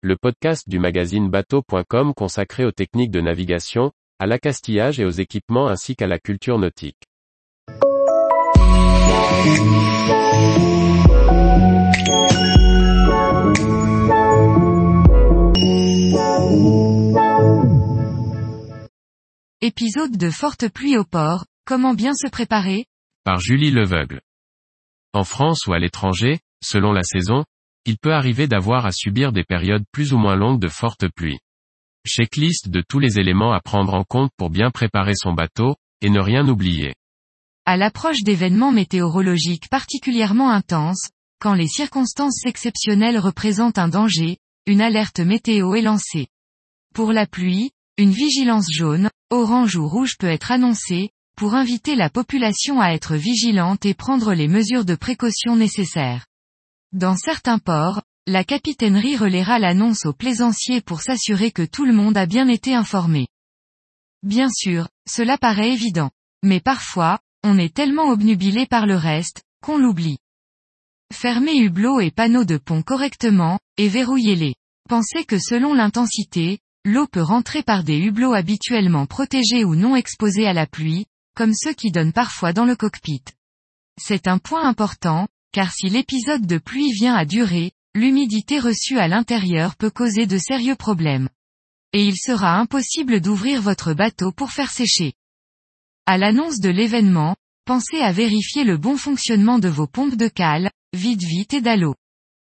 le podcast du magazine bateau.com consacré aux techniques de navigation, à l'accastillage et aux équipements ainsi qu'à la culture nautique. Épisode de forte pluie au port, comment bien se préparer? Par Julie Leveugle. En France ou à l'étranger, selon la saison, il peut arriver d'avoir à subir des périodes plus ou moins longues de forte pluie. Checklist de tous les éléments à prendre en compte pour bien préparer son bateau, et ne rien oublier. À l'approche d'événements météorologiques particulièrement intenses, quand les circonstances exceptionnelles représentent un danger, une alerte météo est lancée. Pour la pluie, une vigilance jaune, orange ou rouge peut être annoncée, pour inviter la population à être vigilante et prendre les mesures de précaution nécessaires. Dans certains ports, la capitainerie relaiera l'annonce aux plaisanciers pour s'assurer que tout le monde a bien été informé. Bien sûr, cela paraît évident. Mais parfois, on est tellement obnubilé par le reste, qu'on l'oublie. Fermez hublots et panneaux de pont correctement, et verrouillez-les. Pensez que selon l'intensité, l'eau peut rentrer par des hublots habituellement protégés ou non exposés à la pluie, comme ceux qui donnent parfois dans le cockpit. C'est un point important, car si l'épisode de pluie vient à durer, l'humidité reçue à l'intérieur peut causer de sérieux problèmes. Et il sera impossible d'ouvrir votre bateau pour faire sécher. À l'annonce de l'événement, pensez à vérifier le bon fonctionnement de vos pompes de cale, vide-vite et d'allô.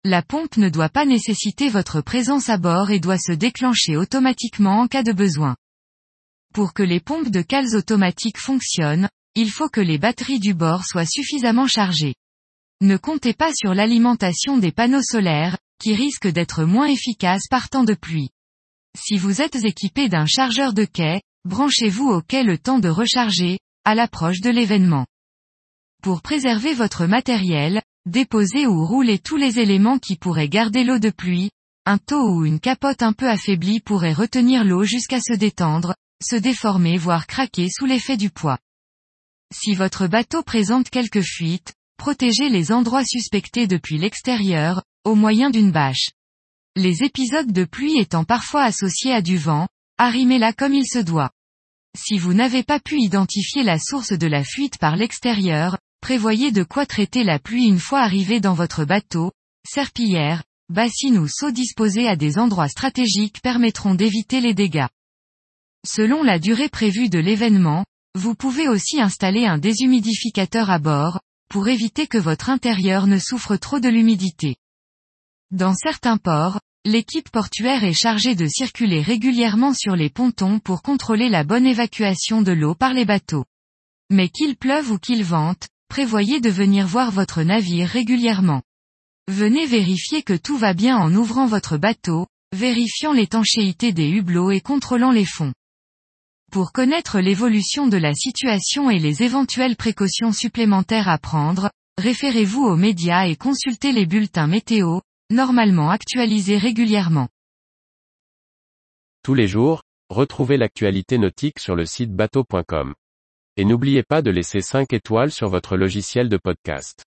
La pompe ne doit pas nécessiter votre présence à bord et doit se déclencher automatiquement en cas de besoin. Pour que les pompes de cales automatiques fonctionnent, il faut que les batteries du bord soient suffisamment chargées. Ne comptez pas sur l'alimentation des panneaux solaires, qui risquent d'être moins efficaces par temps de pluie. Si vous êtes équipé d'un chargeur de quai, branchez-vous au quai le temps de recharger, à l'approche de l'événement. Pour préserver votre matériel, déposez ou roulez tous les éléments qui pourraient garder l'eau de pluie, un taux ou une capote un peu affaiblie pourrait retenir l'eau jusqu'à se détendre, se déformer voire craquer sous l'effet du poids. Si votre bateau présente quelques fuites, protégez les endroits suspectés depuis l'extérieur, au moyen d'une bâche. Les épisodes de pluie étant parfois associés à du vent, arrimez-la comme il se doit. Si vous n'avez pas pu identifier la source de la fuite par l'extérieur, prévoyez de quoi traiter la pluie une fois arrivé dans votre bateau, serpillière, bassine ou seau disposés à des endroits stratégiques permettront d'éviter les dégâts. Selon la durée prévue de l'événement, vous pouvez aussi installer un déshumidificateur à bord, pour éviter que votre intérieur ne souffre trop de l'humidité. Dans certains ports, l'équipe portuaire est chargée de circuler régulièrement sur les pontons pour contrôler la bonne évacuation de l'eau par les bateaux. Mais qu'il pleuve ou qu'il vente, prévoyez de venir voir votre navire régulièrement. Venez vérifier que tout va bien en ouvrant votre bateau, vérifiant l'étanchéité des hublots et contrôlant les fonds. Pour connaître l'évolution de la situation et les éventuelles précautions supplémentaires à prendre, référez-vous aux médias et consultez les bulletins météo, normalement actualisés régulièrement. Tous les jours, retrouvez l'actualité nautique sur le site bateau.com. Et n'oubliez pas de laisser 5 étoiles sur votre logiciel de podcast.